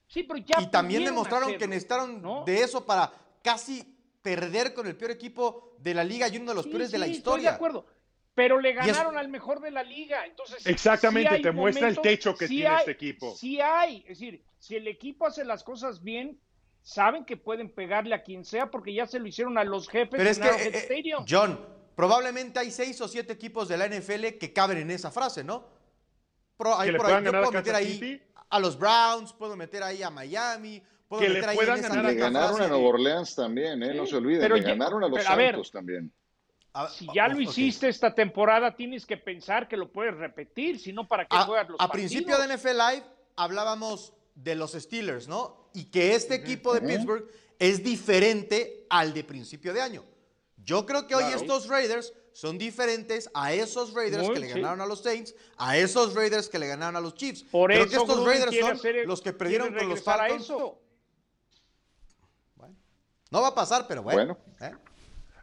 Sí, pero ya y también demostraron hacerlo, que necesitaron ¿no? de eso para casi perder con el peor equipo de la liga y uno de los Sí, peores de la sí, Estoy historia. de acuerdo. Pero le es- ganaron al mejor de la liga. Entonces, Exactamente, sí te muestra el techo que sí tiene hay- este equipo. Sí hay. Es decir, si el equipo hace las cosas bien, saben que pueden pegarle a quien sea porque ya se lo hicieron a los jefes Pero es en que, eh, eh, Stadium. John, probablemente hay seis o siete equipos de la NFL que caben en esa frase, ¿no? Pro- ahí Que le por ahí, puedan yo ganar puedo a meter ahí City. a los Browns, puedo meter ahí a Miami, puedo Que le meter ahí puedan en esa ganar Le ganaron frase a Nueva Orleans también, ¿eh? no se olviden. pero Le ya- ganaron a los pero a ver, Santos también. A- Si ya lo hiciste esta temporada, tienes que pensar que lo puedes repetir, si no, ¿para qué A, juegas los a partidos? principio de NFL Live hablábamos de los Steelers, ¿no? Y que este equipo de Pittsburgh es diferente al de principio de año. Yo creo que hoy Claro. estos Raiders son diferentes a esos Raiders Muy, que le sí. ganaron a los Saints, a esos Raiders que le ganaron a los Chiefs. Por creo eso que estos Gruden Raiders son hacer- los que perdieron con los Falcons. eso. No va a pasar, pero bueno. ¿eh?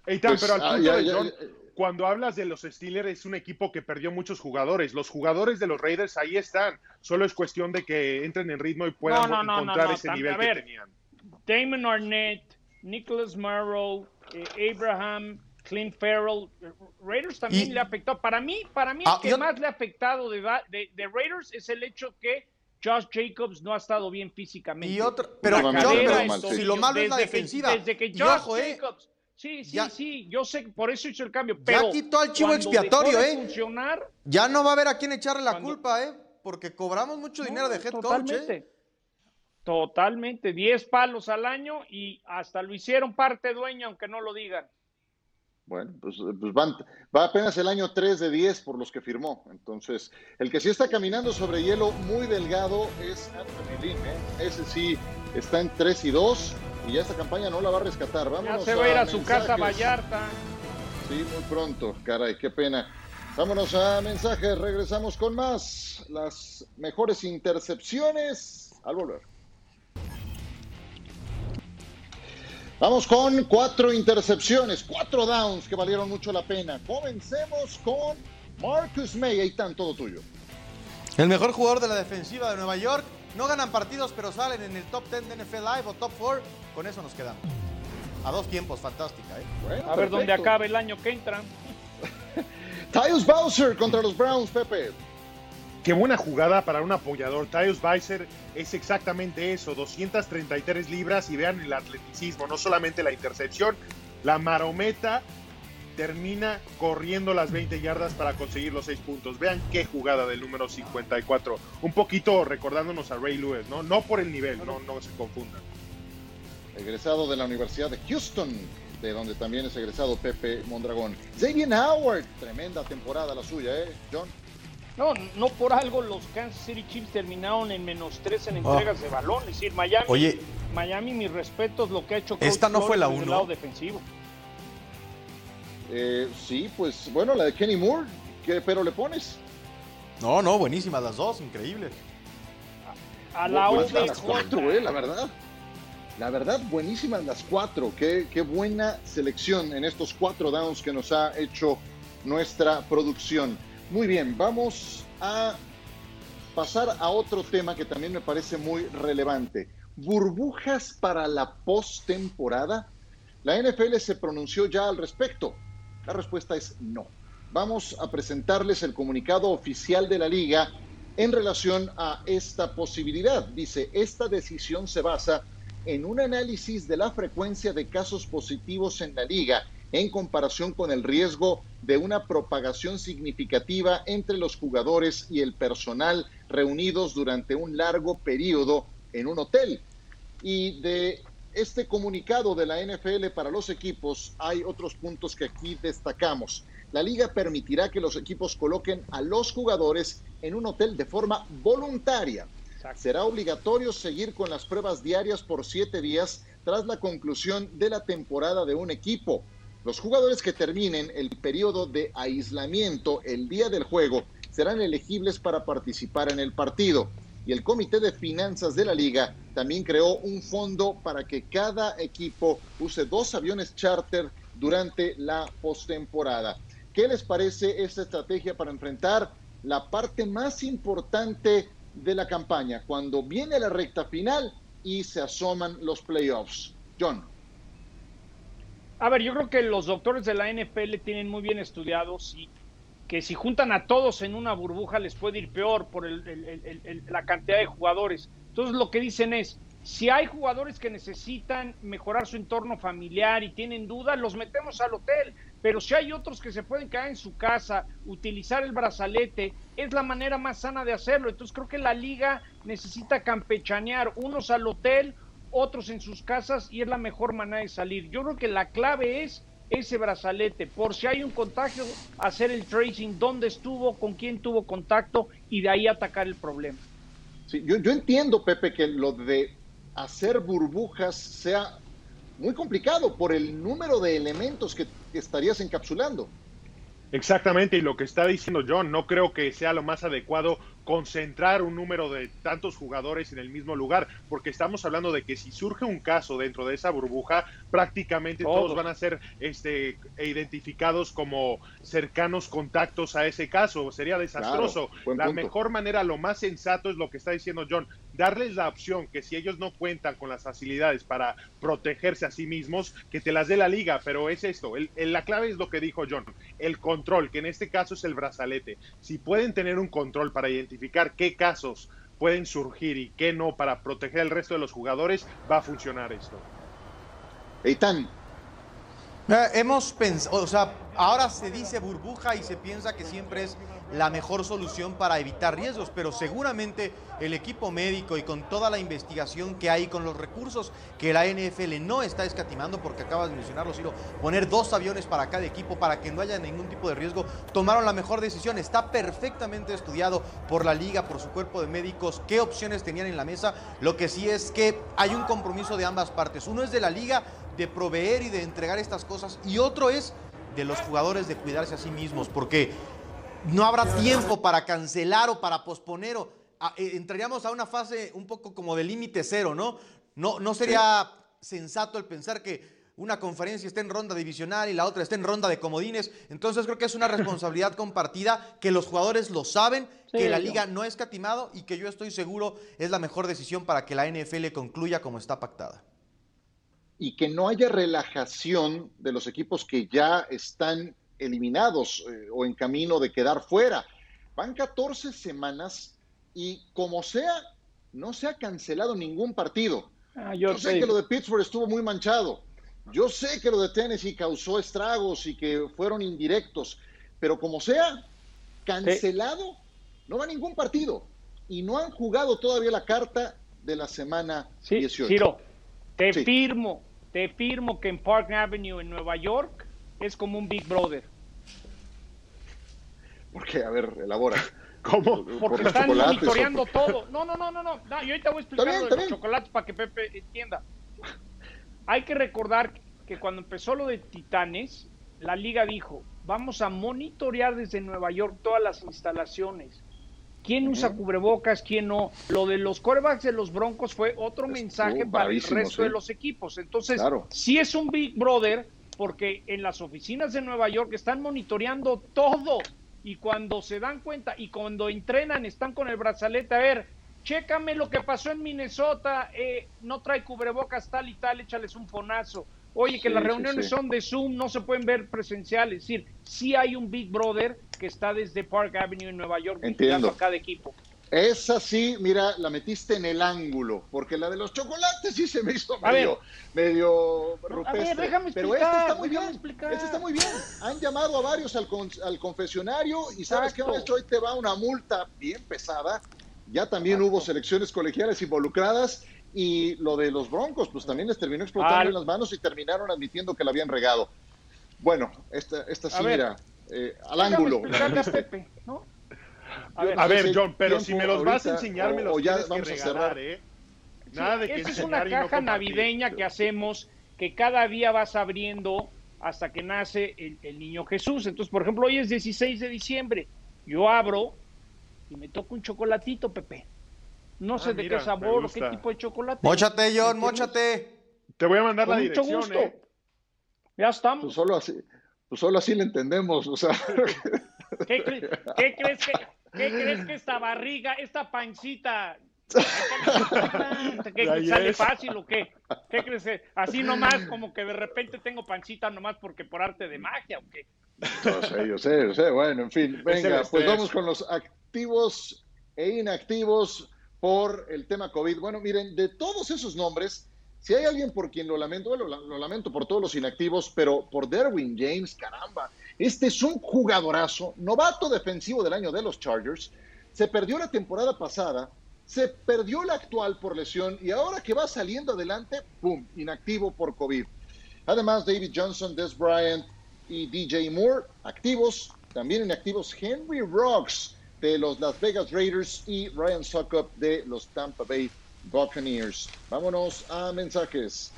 Eitan, Pues, pero al ah, punto ya, de ya, John, ya. Cuando hablas de los Steelers, es un equipo que perdió muchos jugadores. Los jugadores de los Raiders ahí están. Solo es cuestión de que entren en ritmo y puedan No, no, no, encontrar no, no, ese nivel a que ver. tenían. Damon Arnett, Nicholas Morrow, eh, Abraham, Clint Farrell, eh, Raiders también Y- le ha afectado. Para mí, para mí Ah, el que yo- más le ha afectado de, va- de- de Raiders es el hecho que Josh Jacobs no ha estado bien físicamente. Y otro, pero, no, si lo malo es la Desde que- defensiva. desde que Y Josh ojo, ¿eh? Jacobs, sí, sí, Ya- sí, yo sé, por eso hizo el cambio. Ya Pero quitó al chivo expiatorio, ¿eh? funcionar, Ya no va a haber a quién echarle la Cuando- culpa, ¿eh? Porque cobramos mucho dinero de head coach, totalmente. ¿eh? Totalmente, 10 palos al año y hasta lo hicieron parte dueño, aunque no lo digan. Bueno, pues, pues van, va apenas el año 3 de 10 por los que firmó. Entonces, el que sí está caminando sobre hielo muy delgado es Anthony Lynn. ¿eh? Ese sí está en 3 y 2 y ya esta campaña no la va a rescatar. Ya Vámonos se va a ir a su casa Vallarta. Sí, muy pronto, caray, qué pena. Vámonos a mensajes, regresamos con más. Las mejores intercepciones al volver. Vamos con cuatro intercepciones, cuatro downs que valieron mucho la pena. Comencemos con Marcus May, ahí está todo tuyo. El mejor jugador de la defensiva de Nueva York. No ganan partidos, pero salen en el top 10 de NFL Live o top 4. Con eso nos quedamos. A dos tiempos, fantástica, ¿eh? Bueno, A ver dónde acaba el año que entra. Tyus Bowser contra los Browns, Pepe. Qué buena jugada para un apoyador. Tyus Weiser es exactamente eso, 233 libras y vean el atleticismo, no solamente la intercepción, la marometa termina corriendo las 20 yardas para conseguir los 6 puntos. Vean qué jugada del número 54. Un poquito recordándonos a Ray Lewis, ¿no? No por el nivel, no, no se confundan. Egresado de la Universidad de Houston, de donde también es egresado Pepe Mondragón. Xavier Howard, tremenda temporada la suya, ¿eh, John? No, no por algo los Kansas City Chiefs terminaron en menos 3 en Ah. entregas de balón. Es decir, Miami, Oye, Miami, mis respetos, lo que ha hecho Coach Esta no fue la uno. lado defensivo. Eh, sí, pues bueno, la de Kenny Moore, ¿qué pero le pones? No, no, buenísimas las dos, increíbles. A la Buenísimas OBJ. las cuatro, eh, la verdad. La verdad, buenísimas las cuatro. Qué, qué buena selección en estos cuatro downs que nos ha hecho nuestra producción. Muy bien, vamos a pasar a otro tema que también me parece muy relevante. ¿Burbujas para la postemporada? La NFL se pronunció ya al respecto. La respuesta es no. Vamos a presentarles el comunicado oficial de la liga en relación a esta posibilidad. Dice, esta decisión se basa en un análisis de la frecuencia de casos positivos en la liga en comparación con el riesgo de una propagación significativa entre los jugadores y el personal reunidos durante un largo periodo en un hotel. Y de este comunicado de la NFL para los equipos hay otros puntos que aquí destacamos. La liga permitirá que los equipos coloquen a los jugadores en un hotel de forma voluntaria. Será obligatorio seguir con las pruebas diarias por siete días tras la conclusión de la temporada de un equipo. Los jugadores que terminen el periodo de aislamiento el día del juego serán elegibles para participar en el partido. Y el Comité de Finanzas de la Liga también creó un fondo para que cada equipo use dos aviones charter durante la postemporada. ¿Qué les parece esta estrategia para enfrentar la parte más importante de la campaña, cuando viene la recta final y se asoman los playoffs? John. A ver, yo creo que los doctores de la NFL tienen muy bien estudiados y que si juntan a todos en una burbuja les puede ir peor por el, la cantidad de jugadores. Entonces lo que dicen es, si hay jugadores que necesitan mejorar su entorno familiar y tienen dudas, los metemos al hotel. Pero si hay otros que se pueden quedar en su casa, utilizar el brazalete, es la manera más sana de hacerlo. Entonces creo que la liga necesita campechanear unos al hotel, otros en sus casas y es la mejor manera de salir. Yo creo que la clave es ese brazalete, por si hay un contagio, hacer el tracing, dónde estuvo, con quién tuvo contacto y de ahí atacar el problema. Sí, yo, yo entiendo, Pepe, que lo de hacer burbujas sea muy complicado por el número de elementos que, que estarías encapsulando. Exactamente, y lo que está diciendo John, no creo que sea lo más adecuado concentrar un número de tantos jugadores en el mismo lugar, porque estamos hablando de que si surge un caso dentro de esa burbuja, prácticamente todos, todos van a ser este, identificados como cercanos contactos a ese caso. Sería desastroso. Claro, la mejor manera, lo más sensato es lo que está diciendo John, darles la opción que si ellos no cuentan con las facilidades para protegerse a sí mismos, que te las dé la liga, pero es esto, el, el, la clave es lo que dijo John, el control, que en este caso es el brazalete. Si pueden tener un control para identificar qué casos pueden surgir y qué no para proteger al resto de los jugadores, va a funcionar esto. Eitan. Eh, hemos pensado, o sea, ahora se dice burbuja y se piensa que siempre es la mejor solución para evitar riesgos, pero seguramente el equipo médico y con toda la investigación que hay, con los recursos que la NFL no está escatimando, porque acabas de mencionarlo, Ciro, poner dos aviones para cada equipo para que no haya ningún tipo de riesgo, tomaron la mejor decisión. Está perfectamente estudiado por la liga, por su cuerpo de médicos, qué opciones tenían en la mesa. Lo que sí es que hay un compromiso de ambas partes. Uno es de la liga de proveer y de entregar estas cosas y otro es de los jugadores de cuidarse a sí mismos, porque no habrá tiempo para cancelar o para posponer o a, eh, entraríamos a una fase un poco como de límite cero, ¿no? No, no sería sí. sensato el pensar que una conferencia esté en ronda divisional y la otra esté en ronda de comodines. Entonces creo que es una responsabilidad compartida, que los jugadores lo saben, sí, que la liga no ha escatimado y que yo estoy seguro es la mejor decisión para que la NFL concluya como está pactada y que no haya relajación de los equipos que ya están eliminados eh, o en camino de quedar fuera. Van 14 semanas y como sea, no se ha cancelado ningún partido. Ah, yo, yo sé que lo de Pittsburgh estuvo muy manchado. Yo sé que lo de Tennessee causó estragos y que fueron indirectos, pero como sea, cancelado, sí. no va ningún partido. Y no han jugado todavía la carta de la semana sí, 18. Ciro, te sí. firmo, te firmo que en Park Avenue en Nueva York es como un Big Brother. ¿Por qué? A ver, elabora. ¿Cómo? Porque ¿Por están monitoreando todo. No, no, no, no, no. yo ahorita voy a explicar bien, lo de los chocolates para que Pepe entienda. Hay que recordar que cuando empezó lo de Titanes, la liga dijo, vamos a monitorear desde Nueva York todas las instalaciones. quién usa cubrebocas, quién no. Lo de los corebacks de los Broncos fue otro mensaje para el resto de los equipos. Entonces, Claro. sí es un Big Brother porque en las oficinas de Nueva York están monitoreando todo y cuando se dan cuenta y cuando entrenan están con el brazalete a ver, chécame lo que pasó en Minnesota, eh, no trae cubrebocas tal y tal, échales un fonazo. Oye, que Sí, las reuniones sí. son de Zoom, no se pueden ver presenciales. Es decir, sí hay un Big Brother que está desde Park Avenue en Nueva York Entiendo. a cada equipo. Esa sí, mira, la metiste en el ángulo, porque la de los chocolates sí se me hizo A medio, medio a rupestre. ver, déjame pero esta está muy bien. explicar. Esta está muy bien. Han llamado a varios al, con- al confesionario y sabes que Exacto. hoy te va una multa bien pesada. Ya también hubo selecciones colegiales involucradas y lo de los Broncos, pues también les terminó explotando Al- en las manos y terminaron admitiendo que la habían regado. Bueno, esta, esta sí, mira, eh, al ángulo. Pepe, ¿no? A ver, A John, pero si me los vas a enseñar, me los o ya tienes que vamos a regalar, cerrar. ¿eh? Sí, Nada de que esa es una no caja navideña que hacemos que cada día vas abriendo hasta que nace el, el niño Jesús. Entonces, por ejemplo, hoy es 16 de diciembre. Yo abro y me toca un chocolatito, Pepe. No sé Ah, de mira, qué sabor o qué tipo de chocolate. Móchate, John, móchate. Te voy a mandar la Con mucho dirección, gusto. ¿eh? Ya estamos. Pues solo así, pues solo así le entendemos, o sea, ¿Qué, cre- qué crees que, qué crees que esta barriga, esta pancita, que Ahí sale es. fácil o qué? ¿Qué crees? que- Así nomás, como que de repente tengo pancita nomás porque por arte de magia o qué. yo sé, yo sé, yo sé, bueno, en fin, venga, pues vamos con los activos e inactivos por el tema COVID. Bueno, miren, de todos esos nombres, si hay alguien por quien lo lamento, bueno, lo, lo lamento por todos los inactivos, pero por Derwin James, caramba, este es un jugadorazo, novato defensivo del año de los Chargers, se perdió la temporada pasada, se perdió la actual por lesión y ahora que va saliendo adelante, ¡pum!, inactivo por COVID. Además, David Johnson, Des Bryant y DJ Moore, activos. También inactivos Henry Rocks de los Las Vegas Raiders y Ryan Suckup de los Tampa Bay Buccaneers. Vámonos a mensajes.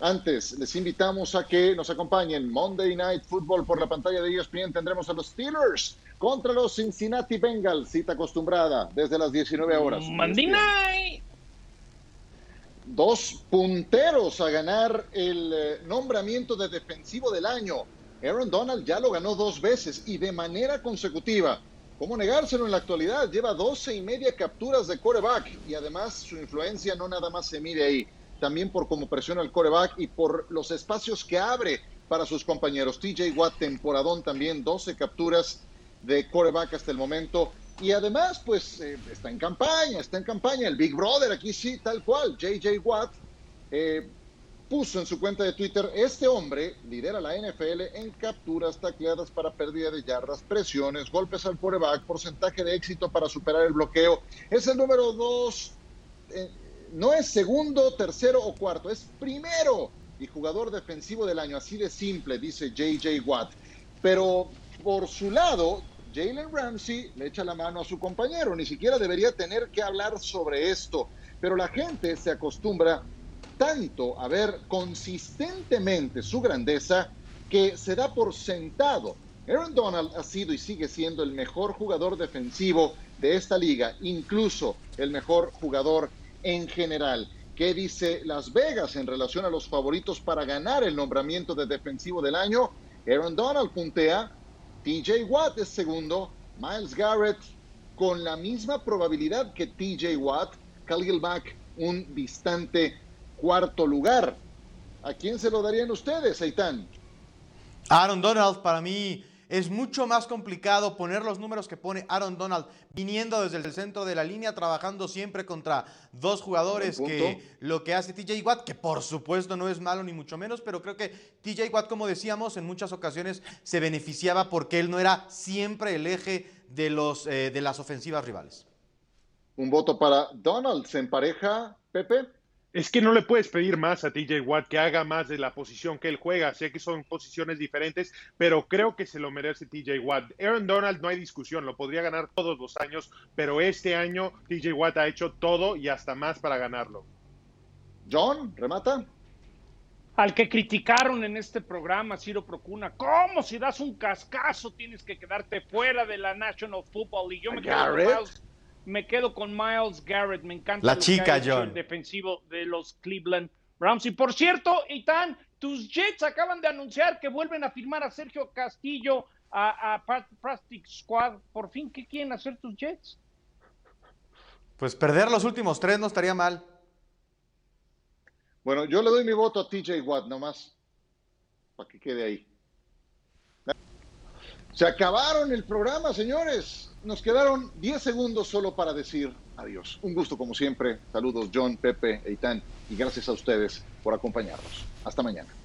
Antes, les invitamos a que nos acompañen Monday Night Football por la pantalla de E ESPN. Tendremos a los Steelers contra los Cincinnati Bengals, cita acostumbrada desde las 19 horas. Monday ESPN night. dos punteros a ganar el eh, nombramiento de defensivo del año. Aaron Donald ya lo ganó dos veces y de manera consecutiva. ¿Cómo negárselo en la actualidad? Lleva 12 y media capturas de coreback y además su influencia no nada más se mide ahí, también por cómo presiona el coreback y por los espacios que abre para sus compañeros. TJ Watt, temporadón también, 12 capturas de coreback hasta el momento. Y además, pues eh, está en campaña, está en campaña. El Big Brother aquí sí, tal cual. JJ Watt eh, puso en su cuenta de Twitter, este hombre lidera la NFL en capturas, tacleadas para pérdida de yardas, presiones, golpes al coreback, porcentaje de éxito para superar el bloqueo. Es el número dos, eh, no es segundo, tercero o cuarto, es primero y jugador defensivo del año, así de simple, dice JJ Watt. Pero por su lado, Jalen Ramsey le echa la mano a su compañero, ni siquiera debería tener que hablar sobre esto, pero la gente se acostumbra tanto a ver consistentemente su grandeza que se da por sentado. Aaron Donald ha sido y sigue siendo el mejor jugador defensivo de esta liga, incluso el mejor jugador en general. ¿Qué dice Las Vegas en relación a los favoritos para ganar el nombramiento de defensivo del año? Aaron Donald puntea, TJ Watt es segundo, Miles Garrett con la misma probabilidad que TJ Watt, Khalil Mack un distante cuarto lugar. ¿A quién se lo darían ustedes, Aitán? Aaron Donald para mí es mucho más complicado poner los números que pone Aaron Donald viniendo desde el centro de la línea, trabajando siempre contra dos jugadores que lo que hace TJ Watt, que por supuesto no es malo ni mucho menos, pero creo que TJ Watt, como decíamos, en muchas ocasiones se beneficiaba porque él no era siempre el eje de, los, eh, de las ofensivas rivales. Un voto para Donald. ¿Se empareja, Pepe? Es que no le puedes pedir más a TJ Watt que haga más de la posición que él juega. Sé que son posiciones diferentes, pero creo que se lo merece TJ Watt. Aaron Donald no hay discusión, lo podría ganar todos los años, pero este año TJ Watt ha hecho todo y hasta más para ganarlo. John, remata. Al que criticaron en este programa, Ciro Procuna, ¿cómo si das un cascazo tienes que quedarte fuera de la National Football League? Yo me quedo me quedo con Miles Garrett. Me encanta La lo que chica, ha hecho John. el defensivo de los Cleveland Browns. Y por cierto, Itán, tus Jets acaban de anunciar que vuelven a firmar a Sergio Castillo a, a Practice Squad. Por fin, ¿qué quieren hacer tus Jets? Pues perder los últimos tres no estaría mal. Bueno, yo le doy mi voto a TJ Watt nomás, para que quede ahí. Se acabaron el programa, señores. Nos quedaron 10 segundos solo para decir adiós. Un gusto como siempre. Saludos John, Pepe, Eitan y gracias a ustedes por acompañarnos. Hasta mañana.